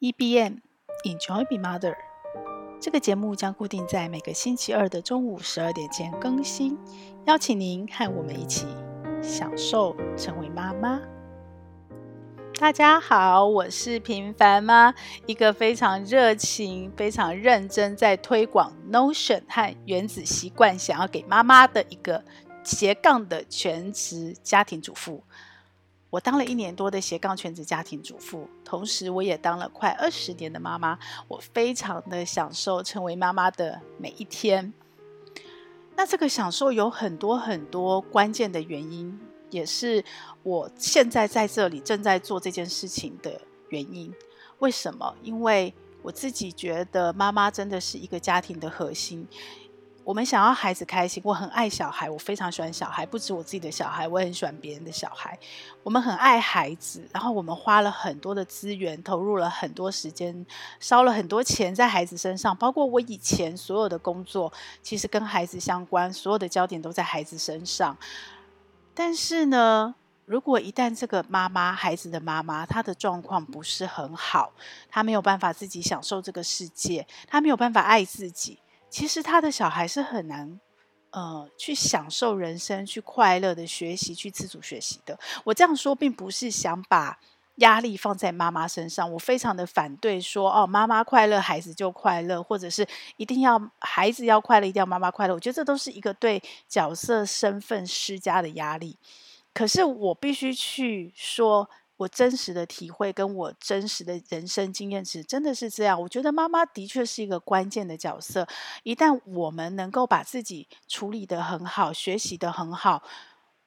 EBM Enjoy Be Mother，这个节目将固定在每个星期二的中午十二点前更新，邀请您和我们一起享受成为妈妈。大家好，我是平凡妈，一个非常热情、非常认真在推广 Notion 和原子习惯，想要给妈妈的一个斜杠的全职家庭主妇。我当了一年多的斜杠全职家庭主妇，同时我也当了快二十年的妈妈。我非常的享受成为妈妈的每一天。那这个享受有很多很多关键的原因，也是我现在在这里正在做这件事情的原因。为什么？因为我自己觉得妈妈真的是一个家庭的核心。我们想要孩子开心，我很爱小孩，我非常喜欢小孩，不止我自己的小孩，我也很喜欢别人的小孩。我们很爱孩子，然后我们花了很多的资源，投入了很多时间，烧了很多钱在孩子身上。包括我以前所有的工作，其实跟孩子相关，所有的焦点都在孩子身上。但是呢，如果一旦这个妈妈，孩子的妈妈，她的状况不是很好，她没有办法自己享受这个世界，她没有办法爱自己。其实他的小孩是很难，呃，去享受人生、去快乐的学习、去自主学习的。我这样说，并不是想把压力放在妈妈身上。我非常的反对说，哦，妈妈快乐，孩子就快乐，或者是一定要孩子要快乐，一定要妈妈快乐。我觉得这都是一个对角色身份施加的压力。可是我必须去说。我真实的体会跟我真实的人生经验值真的是这样。我觉得妈妈的确是一个关键的角色。一旦我们能够把自己处理得很好，学习得很好，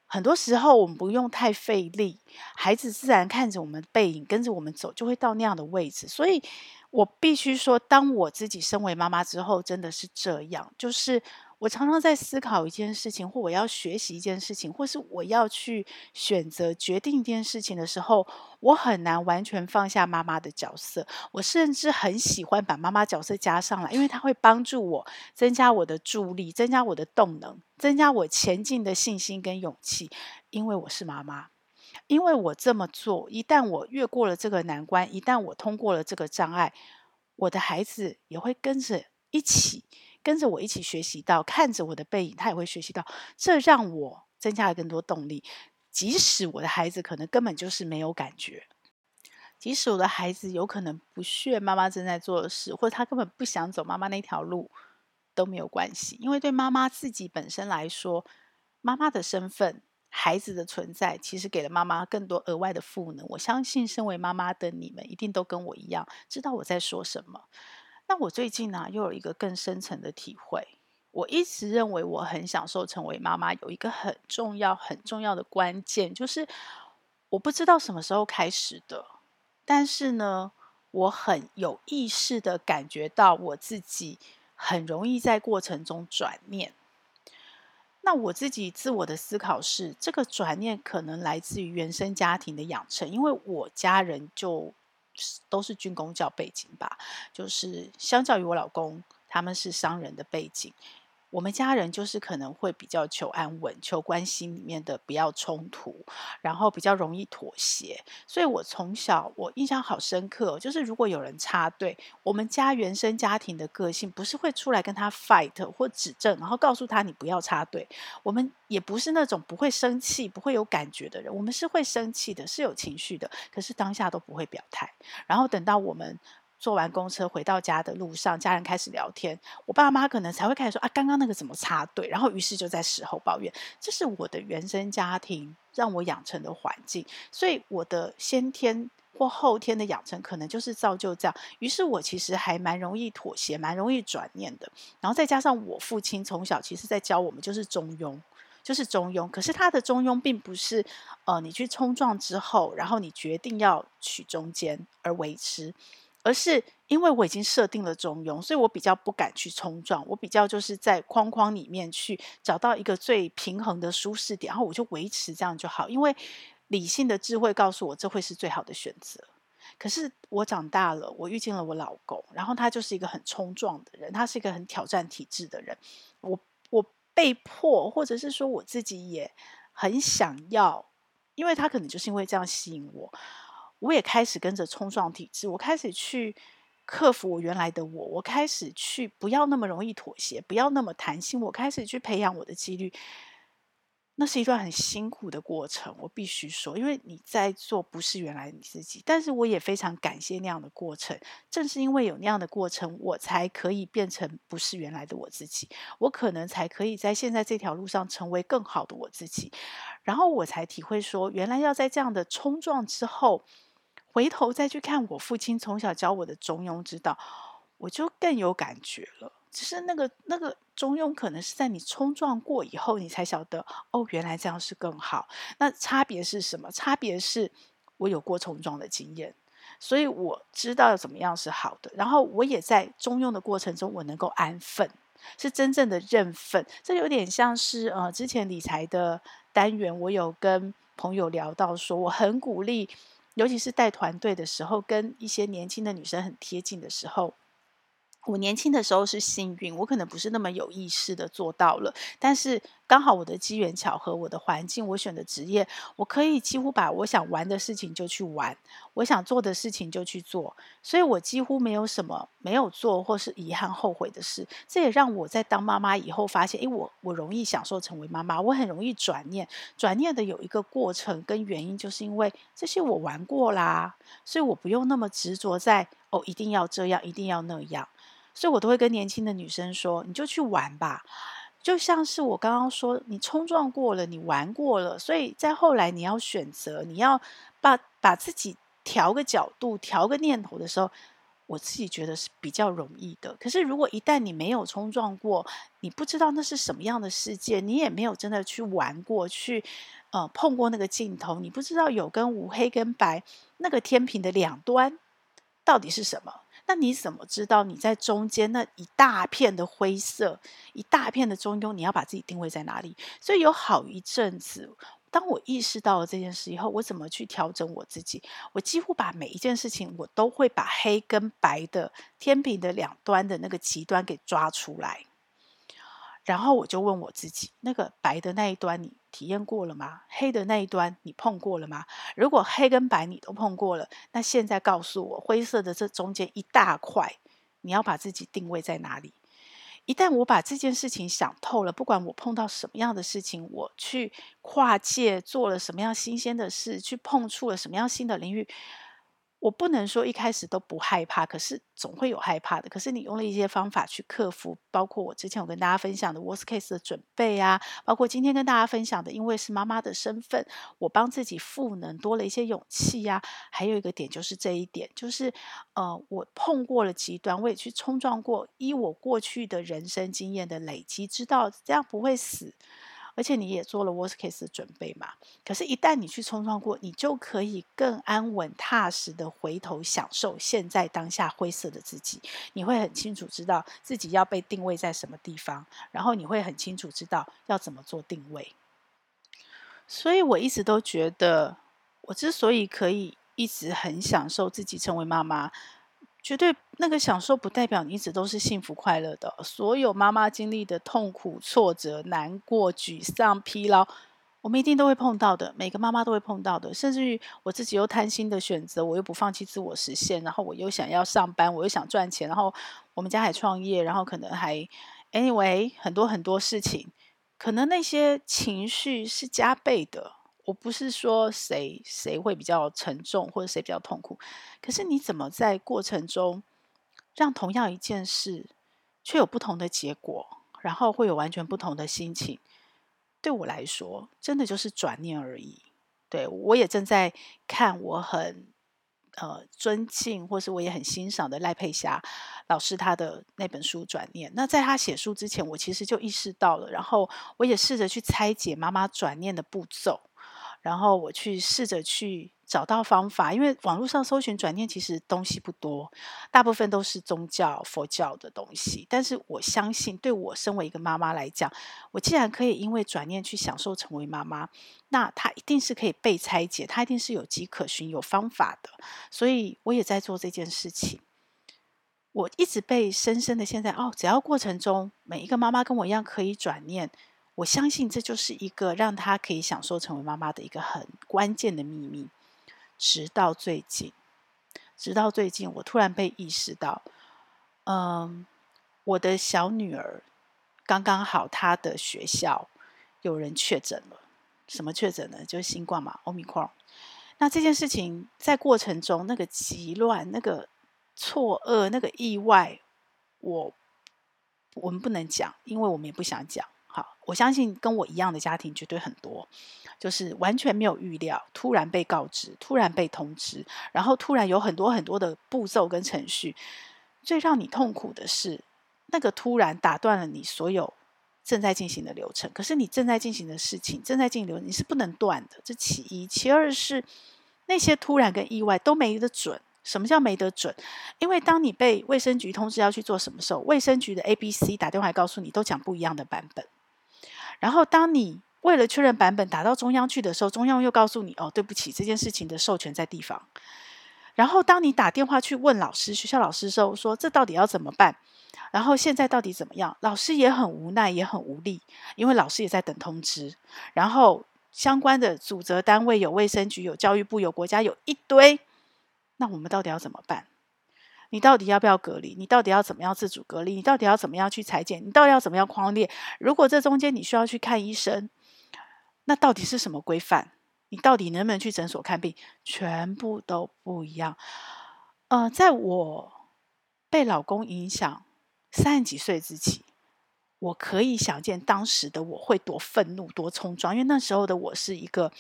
很多时候我们不用太费力，孩子自然看着我们背影，跟着我们走，就会到那样的位置。所以我必须说，当我自己身为妈妈之后，真的是这样，就是。我常常在思考一件事情，或我要学习一件事情，或是我要去选择决定一件事情的时候，我很难完全放下妈妈的角色。我甚至很喜欢把妈妈角色加上来，因为它会帮助我增加我的助力，增加我的动能，增加我前进的信心跟勇气。因为我是妈妈，因为我这么做，一旦我越过了这个难关，一旦我通过了这个障碍，我的孩子也会跟着一起。跟着我一起学习到，看着我的背影，他也会学习到，这让我增加了更多动力。即使我的孩子可能根本就是没有感觉，即使我的孩子有可能不屑妈妈正在做的事，或者他根本不想走妈妈那条路，都没有关系。因为对妈妈自己本身来说，妈妈的身份、孩子的存在，其实给了妈妈更多额外的赋能。我相信，身为妈妈的你们，一定都跟我一样，知道我在说什么。那我最近呢、又有一个更深层的体会。我一直认为我很享受成为妈妈，有一个很重要、很重要的关键，就是我不知道什么时候开始的，但是呢，我很有意识的感觉到我自己很容易在过程中转念。那我自己自我的思考是，这个转念可能来自于原生家庭的养成，因为我家人就。都是军工教背景吧，就是相较于我老公，他们是商人的背景。我们家人就是可能会比较求安稳，求关系里面的不要冲突，然后比较容易妥协。所以我从小我印象好深刻，就是如果有人插队，我们家原生家庭的个性不是会出来跟他 fight 或指正，然后告诉他你不要插队。我们也不是那种不会生气、不会有感觉的人，我们是会生气的，是有情绪的，可是当下都不会表态。然后等到我们。坐完公车回到家的路上，家人开始聊天，我爸妈可能才会开始说啊，刚刚那个怎么插队？然后于是就在事后抱怨。这是我的原生家庭让我养成的环境，所以我的先天或后天的养成可能就是造就这样。于是我其实还蛮容易妥协，蛮容易转念的。然后再加上我父亲从小其实在教我们就是中庸，就是中庸。可是他的中庸并不是呃你去冲撞之后，然后你决定要取中间而维持。而是因为我已经设定了中庸，所以我比较不敢去冲撞，我比较就是在框框里面去找到一个最平衡的舒适点，然后我就维持这样就好。因为理性的智慧告诉我这会是最好的选择。可是我长大了，我遇见了我老公，然后他就是一个很冲撞的人，他是一个很挑战体制的人。我我被迫，或者是说我自己也很想要，因为他可能就是因为这样吸引我。我也开始跟着冲撞体制，我开始去克服我原来的我，我开始去不要那么容易妥协，不要那么弹性，我开始去培养我的纪律。那是一段很辛苦的过程，我必须说，因为你在做不是原来你自己。但是我也非常感谢那样的过程，正是因为有那样的过程，我才可以变成不是原来的我自己，我可能才可以在现在这条路上成为更好的我自己。然后我才体会说，原来要在这样的冲撞之后，回头再去看我父亲从小教我的中庸之道，我就更有感觉了。只是那个那个中庸，可能是在你冲撞过以后，你才晓得哦，原来这样是更好。那差别是什么？差别是我有过冲撞的经验，所以我知道怎么样是好的。然后我也在中庸的过程中，我能够安分，是真正的认分。这有点像是呃，之前理财的单元，我有跟朋友聊到说，我很鼓励，尤其是带团队的时候，跟一些年轻的女生很贴近的时候。我年轻的时候是幸运，我可能不是那么有意识的做到了，但是刚好我的机缘巧合，我的环境，我选的职业，我可以几乎把我想玩的事情就去玩，我想做的事情就去做，所以我几乎没有什么没有做或是遗憾后悔的事。这也让我在当妈妈以后发现，诶，我我容易享受成为妈妈，我很容易转念，转念的有一个过程跟原因，就是因为这些我玩过啦，所以我不用那么执着在哦，一定要这样，一定要那样。所以我都会跟年轻的女生说：“你就去玩吧，就像是我刚刚说，你冲撞过了，你玩过了，所以在后来你要选择，你要把把自己调个角度、调个念头的时候，我自己觉得是比较容易的。可是如果一旦你没有冲撞过，你不知道那是什么样的世界，你也没有真的去玩过，去呃碰过那个镜头，你不知道有跟无、黑跟白那个天平的两端到底是什么。”那你怎么知道你在中间那一大片的灰色，一大片的中庸，你要把自己定位在哪里？所以有好一阵子，当我意识到了这件事以后，我怎么去调整我自己？我几乎把每一件事情，我都会把黑跟白的天平的两端的那个极端给抓出来。然后我就问我自己：那个白的那一端，你体验过了吗？黑的那一端，你碰过了吗？如果黑跟白你都碰过了，那现在告诉我，灰色的这中间一大块，你要把自己定位在哪里？一旦我把这件事情想透了，不管我碰到什么样的事情，我去跨界做了什么样新鲜的事，去碰触了什么样新的领域。我不能说一开始都不害怕，可是总会有害怕的。可是你用了一些方法去克服，包括我之前有跟大家分享的 worst case 的准备啊，包括今天跟大家分享的，因为是妈妈的身份，我帮自己赋能多了一些勇气呀、啊。还有一个点就是这一点，就是呃，我碰过了极端，我也去冲撞过，依我过去的人生经验的累积，知道这样不会死。而且你也做了 worst case 的准备嘛？可是，一旦你去冲撞过，你就可以更安稳踏实的回头享受现在当下灰色的自己。你会很清楚知道自己要被定位在什么地方，然后你会很清楚知道要怎么做定位。所以我一直都觉得，我之所以可以一直很享受自己成为妈妈。绝对那个享受不代表你一直都是幸福快乐的。所有妈妈经历的痛苦、挫折、难过、沮丧、疲劳，我们一定都会碰到的。每个妈妈都会碰到的。甚至于我自己又贪心的选择，我又不放弃自我实现，然后我又想要上班，我又想赚钱，然后我们家还创业，然后可能还 anyway 很多很多事情，可能那些情绪是加倍的。我不是说谁谁会比较沉重，或者谁比较痛苦，可是你怎么在过程中让同样一件事却有不同的结果，然后会有完全不同的心情？对我来说，真的就是转念而已。对，我也正在看，我很呃尊敬，或是我也很欣赏的赖佩霞老师他的那本书《转念》。那在他写书之前，我其实就意识到了，然后我也试着去拆解妈妈转念的步骤。然后我去试着去找到方法，因为网络上搜寻转念其实东西不多，大部分都是宗教、佛教的东西。但是我相信，对我身为一个妈妈来讲，我既然可以因为转念去享受成为妈妈，那它一定是可以被拆解，它一定是有迹可循、有方法的。所以我也在做这件事情。我一直被深深的现在哦，只要过程中每一个妈妈跟我一样可以转念。我相信这就是一个让她可以享受成为妈妈的一个很关键的秘密。直到最近，直到最近，我突然被意识到，嗯，我的小女儿刚刚好，她的学校有人确诊了。什么确诊呢？就是新冠嘛，Omicron。那这件事情在过程中，那个急乱、那个错愕、那个意外，我我们不能讲，因为我们也不想讲。好，我相信跟我一样的家庭绝对很多，就是完全没有预料，突然被告知，突然被通知，然后突然有很多很多的步骤跟程序。最让你痛苦的是，那个突然打断了你所有正在进行的流程。可是你正在进行的事情，正在进行流程，你是不能断的。这其一，其二是那些突然跟意外都没得准。什么叫没得准？因为当你被卫生局通知要去做什么时候，卫生局的 A、B、C 打电话来告诉你，都讲不一样的版本。然后，当你为了确认版本打到中央去的时候，中央又告诉你：“哦，对不起，这件事情的授权在地方。”然后，当你打电话去问老师、学校老师的时候，说：“这到底要怎么办？”然后现在到底怎么样？老师也很无奈，也很无力，因为老师也在等通知。然后，相关的组织单位有卫生局、有教育部、有国家，有一堆。那我们到底要怎么办？你到底要不要隔离？你到底要怎么样自主隔离？你到底要怎么样去裁剪？你到底要怎么样框列？如果这中间你需要去看医生，那到底是什么规范？你到底能不能去诊所看病？全部都不一样。呃，在我被老公影响三十几岁之前，我可以想见当时的我会多愤怒、多冲撞，因为那时候的我是一个。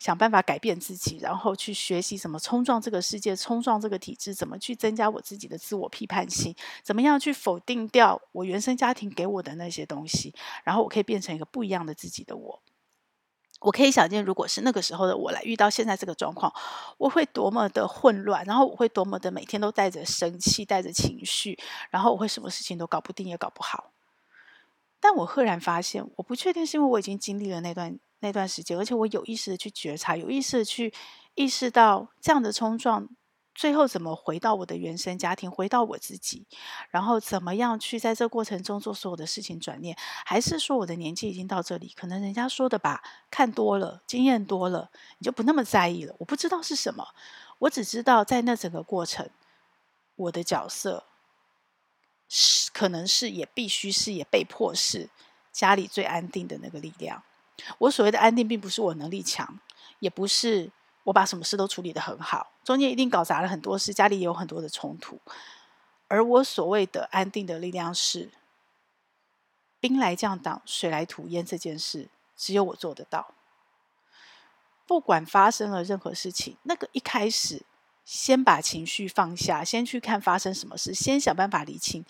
想办法改变自己，然后去学习怎么冲撞这个世界，冲撞这个体制，怎么去增加我自己的自我批判性，怎么样去否定掉我原生家庭给我的那些东西，然后我可以变成一个不一样的自己的我。我可以想见，如果是那个时候的我来遇到现在这个状况，我会多么的混乱，然后我会多么的每天都带着生气，带着情绪，然后我会什么事情都搞不定，也搞不好。但我赫然发现，我不确定是因为我已经经历了那段。那段时间，而且我有意识的去觉察，有意识的去意识到这样的冲撞，最后怎么回到我的原生家庭，回到我自己，然后怎么样去在这过程中做所有的事情转念，还是说我的年纪已经到这里，可能人家说的吧，看多了，经验多了，你就不那么在意了。我不知道是什么，我只知道在那整个过程，我的角色是可能是也必须是也被迫是家里最安定的那个力量。我所谓的安定，并不是我能力强，也不是我把什么事都处理得很好，中间一定搞砸了很多事，家里也有很多的冲突。而我所谓的安定的力量是，兵来将挡，水来土掩这件事，只有我做得到。不管发生了任何事情，那个一开始，先把情绪放下，先去看发生什么事，先想办法理清。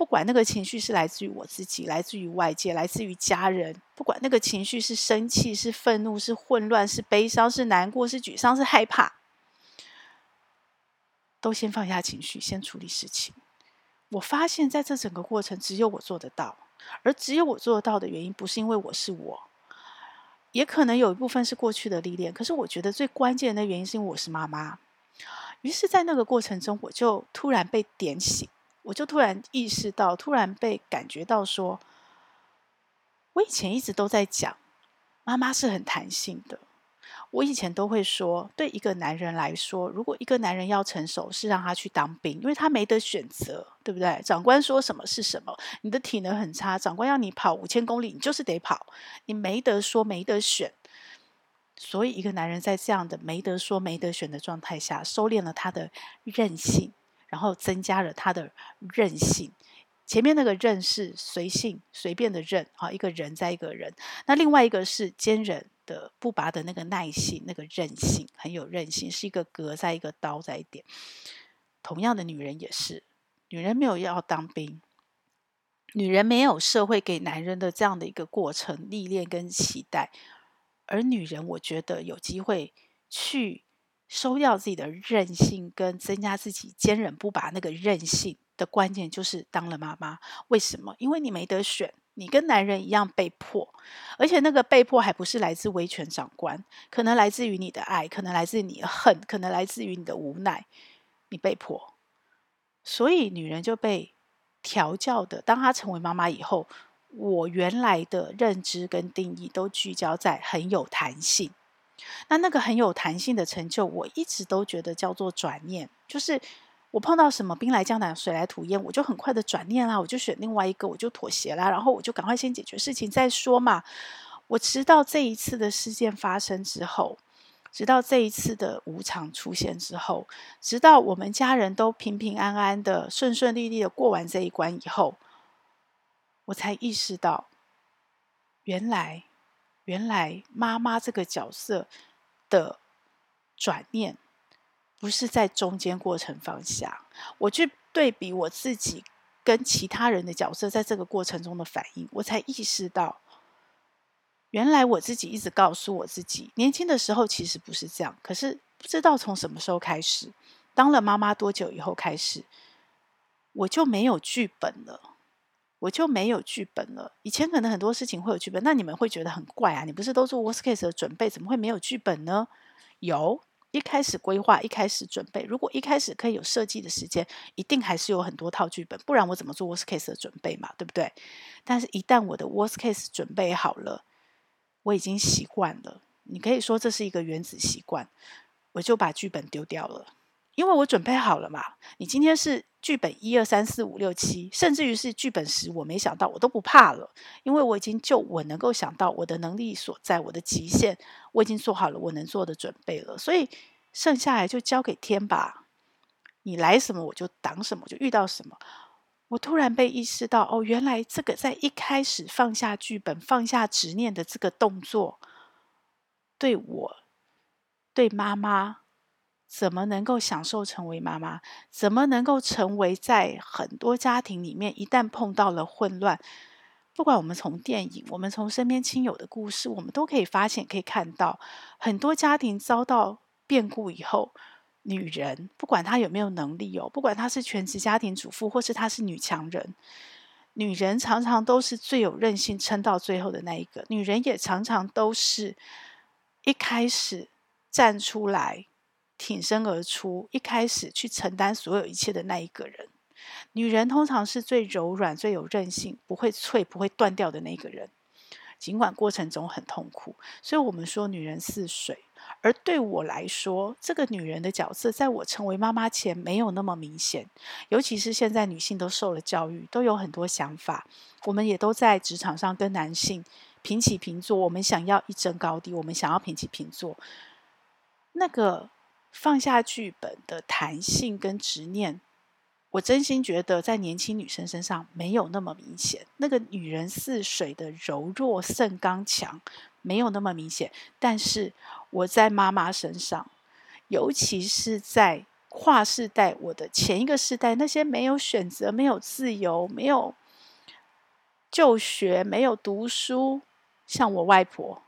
不管那个情绪是来自于我自己，来自于外界，来自于家人，不管那个情绪是生气、是愤怒、是混乱、是悲伤、是难过、是沮丧、是害怕，都先放下情绪，先处理事情。我发现，在这整个过程，只有我做得到，而只有我做得到的原因，不是因为我是我，也可能有一部分是过去的历练。可是，我觉得最关键的原因是因为我是妈妈。于是，在那个过程中，我就突然被点醒。我就突然意识到，突然被感觉到说，我以前一直都在讲，妈妈是很弹性的。我以前都会说，对一个男人来说，如果一个男人要成熟，是让他去当兵，因为他没得选择，对不对？长官说什么是什么。你的体能很差，长官要你跑五千公里，你就是得跑，你没得说，没得选。所以，一个男人在这样的没得说、没得选的状态下，收敛了他的任性。然后增加了他的韧性，前面那个韧是随性、随便的韧啊，一个人在一个人。那另外一个是坚韧的、不拔的那个耐性，那个韧性很有韧性，是一个格在一个刀在一点。同样的，女人也是，女人没有要当兵，女人没有社会给男人的这样的一个过程历练跟期待，而女人，我觉得有机会去。收掉自己的任性，跟增加自己坚韧不拔那个任性的关键，就是当了妈妈。为什么？因为你没得选，你跟男人一样被迫，而且那个被迫还不是来自威权长官，可能来自于你的爱，可能来自于你的恨，可能来自于你的无奈。你被迫，所以女人就被调教的。当她成为妈妈以后，我原来的认知跟定义都聚焦在很有弹性。那那个很有弹性的成就，我一直都觉得叫做转念，就是我碰到什么兵来将挡，水来土掩，我就很快的转念啦，我就选另外一个，我就妥协啦，然后我就赶快先解决事情再说嘛。我直到这一次的事件发生之后，直到这一次的无常出现之后，直到我们家人都平平安安的、顺顺利利的过完这一关以后，我才意识到，原来，原来妈妈这个角色的转念，不是在中间过程放下。我去对比我自己跟其他人的角色在这个过程中的反应，我才意识到。原来我自己一直告诉我自己，年轻的时候其实不是这样。可是不知道从什么时候开始，当了妈妈多久以后开始，我就没有剧本了，我就没有剧本了。以前可能很多事情会有剧本，那你们会觉得很怪啊？你不是都做 worst case 的准备，怎么会没有剧本呢？有，一开始规划，一开始准备。如果一开始可以有设计的时间，一定还是有很多套剧本，不然我怎么做 worst case 的准备嘛？对不对？但是一旦我的 worst case 准备好了。我已经习惯了，你可以说这是一个原子习惯，我就把剧本丢掉了，因为我准备好了嘛。你今天是剧本一二三四五六七，甚至于是剧本十，我没想到，我都不怕了，因为我已经就我能够想到我的能力所在，我的极限，我已经做好了我能做的准备了，所以剩下来就交给天吧，你来什么我就挡什么，就遇到什么。我突然被意识到，哦，原来这个在一开始放下剧本、放下执念的这个动作，对我、对妈妈，怎么能够享受成为妈妈？怎么能够成为在很多家庭里面，一旦碰到了混乱，不管我们从电影，我们从身边亲友的故事，我们都可以发现、可以看到，很多家庭遭到变故以后。女人不管她有没有能力哦，不管她是全职家庭主妇，或是她是女强人，女人常常都是最有韧性撑到最后的那一个。女人也常常都是一开始站出来挺身而出，一开始去承担所有一切的那一个人。女人通常是最柔软、最有韧性，不会脆、不会断掉的那个人。尽管过程中很痛苦，所以我们说女人似水。而对我来说，这个女人的角色，在我成为妈妈前没有那么明显。尤其是现在女性都受了教育，都有很多想法，我们也都在职场上跟男性平起平坐。我们想要一争高低，我们想要平起平坐。那个放下剧本的弹性跟执念，我真心觉得在年轻女生身上没有那么明显。那个女人似水的柔弱胜刚强。没有那么明显，但是我在妈妈身上，尤其是在跨世代，我的前一个世代，那些没有选择、没有自由、没有就学、没有读书，像我外婆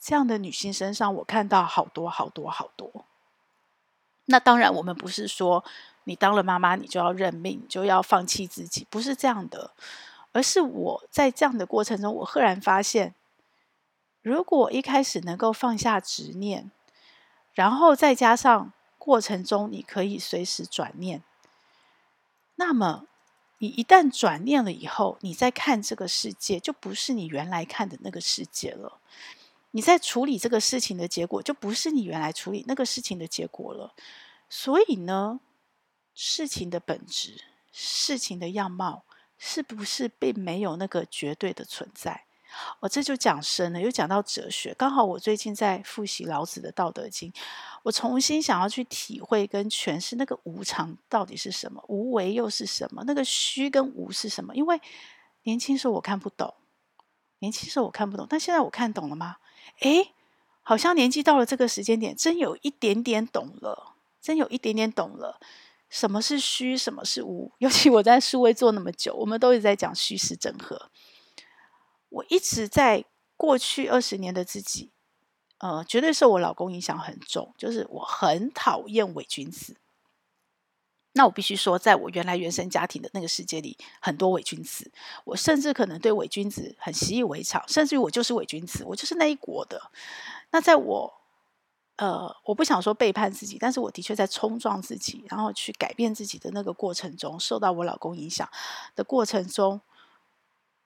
这样的女性身上，我看到好多好多好多。那当然，我们不是说你当了妈妈，你就要认命，就要放弃自己，不是这样的，而是我在这样的过程中，我赫然发现。如果一开始能够放下执念，然后再加上过程中你可以随时转念，那么你一旦转念了以后，你再看这个世界就不是你原来看的那个世界了。你在处理这个事情的结果就不是你原来处理那个事情的结果了。所以呢，事情的本质、事情的样貌，是不是并没有那个绝对的存在？我、这就讲深了，又讲到哲学。刚好我最近在复习老子的《道德经》，我重新想要去体会跟诠释那个无常到底是什么，无为又是什么，那个虚跟无是什么？因为年轻时候我看不懂，年轻时候我看不懂，但现在我看懂了吗？诶，好像年纪到了这个时间点，真有一点点懂了，真有一点点懂了，什么是虚，什么是无。尤其我在数位做那么久，我们都一直在讲虚实整合。我一直在过去二十年的自己，呃，绝对受我老公影响很重，就是我很讨厌伪君子。那我必须说，在我原来原生家庭的那个世界里，很多伪君子，我甚至可能对伪君子很习以为常，甚至于我就是伪君子，我就是那一国的。那在我，呃，我不想说背叛自己，但是我的确在冲撞自己，然后去改变自己的那个过程中，受到我老公影响的过程中。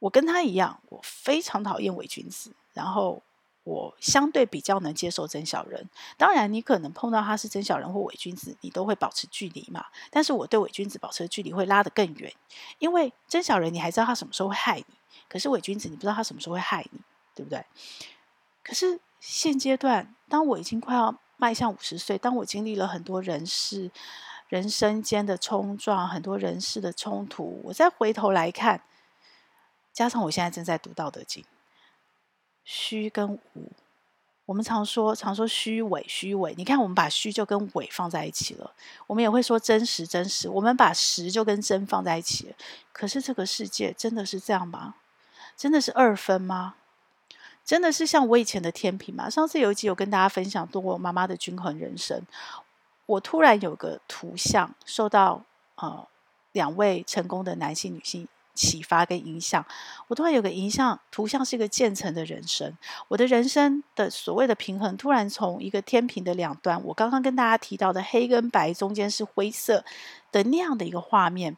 我跟他一样，我非常讨厌伪君子。然后我相对比较能接受真小人。当然，你可能碰到他是真小人或伪君子，你都会保持距离嘛。但是我对伪君子保持的距离会拉得更远，因为真小人你还知道他什么时候会害你，可是伪君子你不知道他什么时候会害你，对不对？可是现阶段，当我已经快要迈向五十岁，当我经历了很多人事、人生间的冲撞，很多人事的冲突，我再回头来看，加上我现在正在读《道德经》。虚跟无，我们常说常说虚伪虚伪。你看，我们把虚就跟伪放在一起了。我们也会说真实真实。我们把实就跟真放在一起了。可是这个世界真的是这样吗？真的是二分吗？真的是像我以前的天平吗？上次有一集有跟大家分享过我妈妈的均衡人生。我突然有个图像，受到呃两位成功的男性女性。启发跟影响，我突然有个影像图像是一个渐层的人生，我的人生的所谓的平衡，突然从一个天平的两端，我刚刚跟大家提到的黑跟白中间是灰色的那样的一个画面，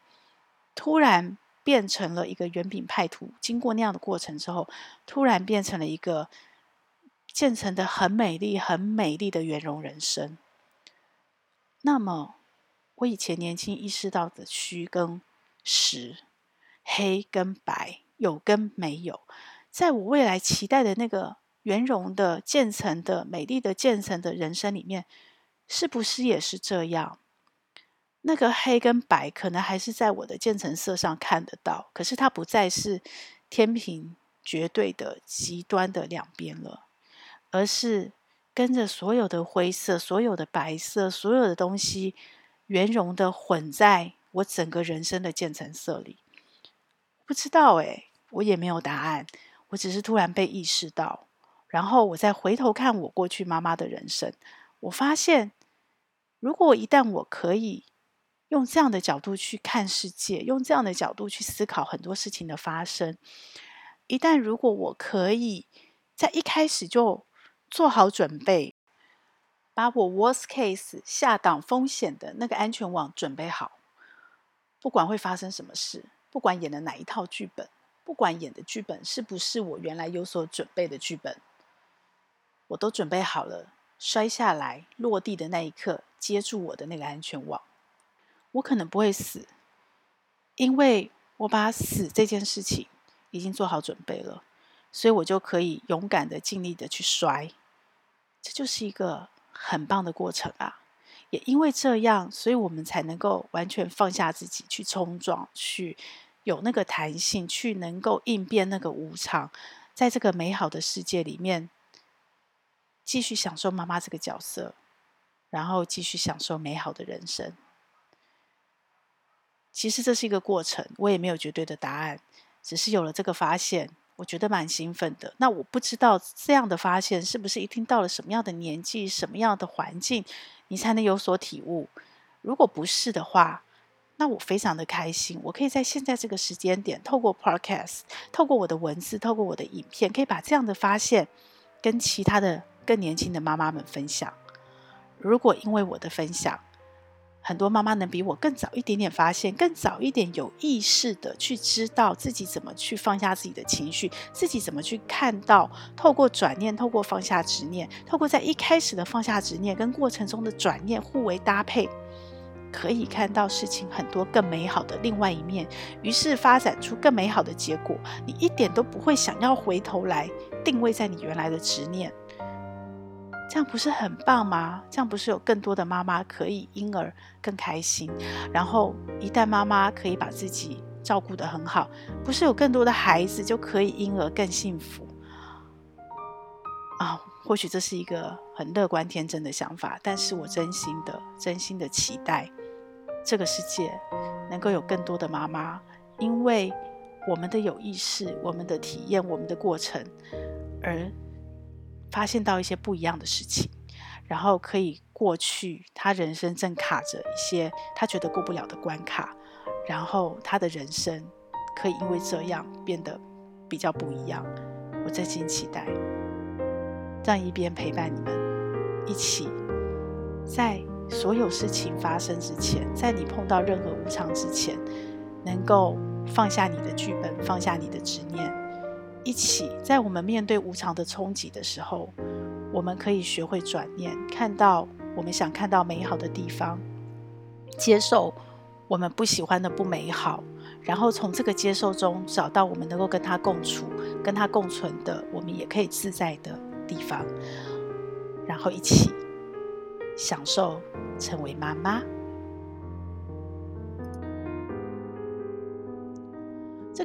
突然变成了一个圆饼派图。经过那样的过程之后，突然变成了一个渐层的很美丽、很美丽的圆融人生。那么，我以前年轻意识到的虚跟实。黑跟白，有跟没有，在我未来期待的那个圆融的渐层的美丽的渐层的人生里面，是不是也是这样？那个黑跟白可能还是在我的渐层色上看得到，可是它不再是天平绝对的极端的两边了，而是跟着所有的灰色、所有的白色、所有的东西圆融的混在我整个人生的渐层色里。不知道诶，我也没有答案。我只是突然被意识到，然后我再回头看我过去妈妈的人生，我发现，如果一旦我可以用这样的角度去看世界，用这样的角度去思考很多事情的发生，一旦如果我可以在一开始就做好准备，把我 worst case 下档风险的那个安全网准备好，不管会发生什么事。不管演的哪一套剧本，不管演的剧本是不是我原来有所准备的剧本，我都准备好了，摔下来落地的那一刻，接住我的那个安全网。我可能不会死，因为我把死这件事情已经做好准备了，所以我就可以勇敢的、尽力的去摔。这就是一个很棒的过程啊！也因为这样，所以我们才能够完全放下自己，去冲撞，去。有那个弹性，去能够应变那个无常，在这个美好的世界里面，继续享受妈妈这个角色，然后继续享受美好的人生。其实这是一个过程，我也没有绝对的答案，只是有了这个发现，我觉得蛮兴奋的。那我不知道这样的发现是不是一定到了什么样的年纪、什么样的环境，你才能有所体悟？如果不是的话，那我非常的开心，我可以在现在这个时间点，透过 Podcast，透过我的文字，透过我的影片，可以把这样的发现跟其他的更年轻的妈妈们分享。如果因为我的分享，很多妈妈能比我更早一点点发现，更早一点有意识的去知道自己怎么去放下自己的情绪，自己怎么去看到，透过转念，透过放下执念，透过在一开始的放下执念跟过程中的转念互为搭配。可以看到事情很多更美好的另外一面，于是发展出更美好的结果。你一点都不会想要回头来定位在你原来的执念，这样不是很棒吗？这样不是有更多的妈妈可以因而更开心？然后一旦妈妈可以把自己照顾得很好，不是有更多的孩子就可以因而更幸福？啊，或许这是一个很乐观天真的想法，但是我真心的、真心的期待。这个世界能够有更多的妈妈，因为我们的有意识、我们的体验、我们的过程，而发现到一些不一样的事情，然后可以过去他人生正卡着一些他觉得过不了的关卡，然后他的人生可以因为这样变得比较不一样。我真心期待，这样一边陪伴你们一起在。所有事情发生之前，在你碰到任何无常之前，能够放下你的剧本，放下你的执念，一起，在我们面对无常的冲击的时候，我们可以学会转念，看到我们想看到美好的地方，接受我们不喜欢的不美好，然后从这个接受中找到我们能够跟他共处、跟他共存的，我们也可以自在的地方，然后一起享受成为妈妈。